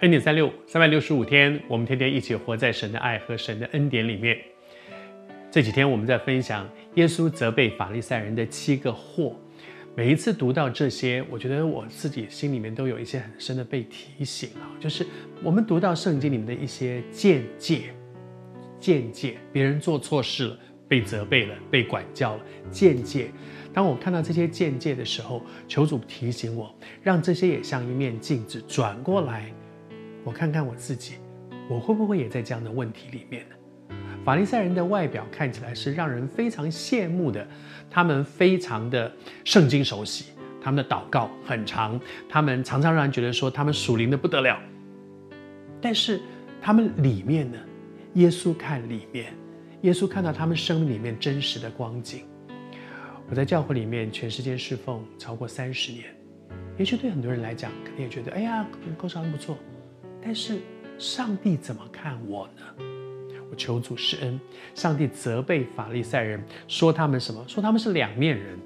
恩典三六，三百六十五天，我们天天一起活在神的爱和神的恩典里面。这几天我们在分享耶稣责备法利赛人的七个祸。每一次读到这些，我觉得我自己心里面都有一些很深的被提醒啊，就是我们读到圣经里面的一些见解，见解，别人做错事了，被责备了，被管教了，见解。当我看到这些见解的时候，求主提醒我，让这些也像一面镜子转过来。我看看我自己，我会不会也在这样的问题里面呢？法利赛人的外表看起来是让人非常羡慕的，他们非常的圣经熟悉，他们的祷告很长，他们常常让人觉得说他们属灵的不得了。但是他们里面呢？耶稣看里面，耶稣看到他们生命里面真实的光景。我在教会里面全世界侍奉超过三十年，也许对很多人来讲，可能也觉得哎呀，够长不错。但是上帝怎么看我呢？我求主施恩。上帝责备法利赛人，说他们什么？说他们是两面人。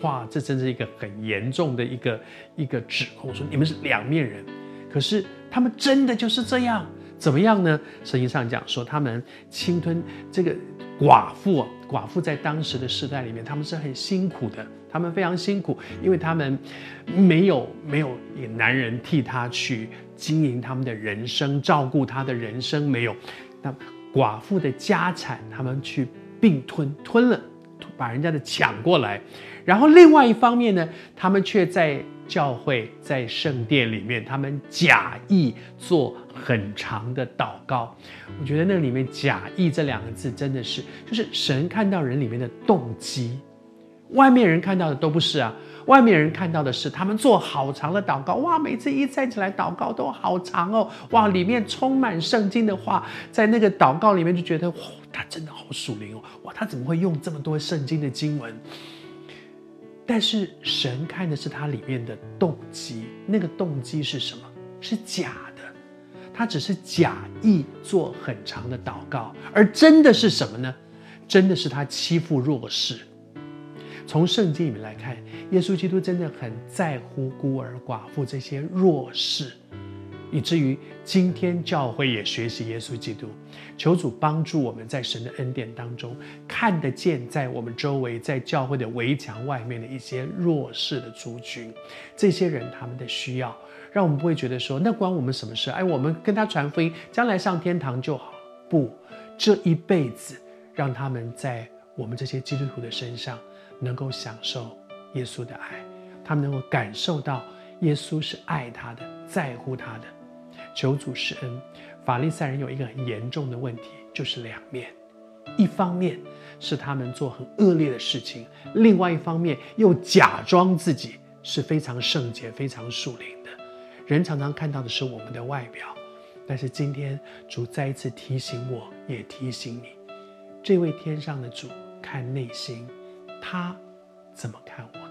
哇，这真是一个很严重的一个一个指控。说你们是两面人。可是他们真的就是这样？怎么样呢？圣经上讲说他们侵吞这个寡妇。寡妇在当时的时代里面，他们是很辛苦的。他们非常辛苦，因为他们没有没有男人替他去经营他们的人生，照顾他的人生，没有。那寡妇的家产，他们去并吞吞了，把人家的抢过来。然后另外一方面呢，他们却在教会、在圣殿里面，他们假意做很长的祷告。我觉得那里面“假意”这两个字真的是，就是神看到人里面的动机。外面人看到的都不是啊，外面人看到的是他们做好长的祷告，哇，每次一站起来祷告都好长哦，哇，里面充满圣经的话，在那个祷告里面就觉得，哇，他真的好属灵哦，哇，他怎么会用这么多圣经的经文？但是神看的是他里面的动机，那个动机是什么？是假的，他只是假意做很长的祷告，而真的是什么呢？真的是他欺负弱势。从圣经里面来看，耶稣基督真的很在乎孤儿寡妇这些弱势，以至于今天教会也学习耶稣基督，求主帮助我们在神的恩典当中看得见，在我们周围在教会的围墙外面的一些弱势的族群，这些人他们的需要，让我们不会觉得说那关我们什么事？哎，我们跟他传福音，将来上天堂就好。不，这一辈子让他们在我们这些基督徒的身上。能够享受耶稣的爱，他们能够感受到耶稣是爱他的，在乎他的。求主施恩。法利赛人有一个很严重的问题，就是两面。一方面是他们做很恶劣的事情，另外一方面又假装自己是非常圣洁、非常属灵的。人常常看到的是我们的外表，但是今天主再一次提醒我，也提醒你，这位天上的主看内心。他怎么看我？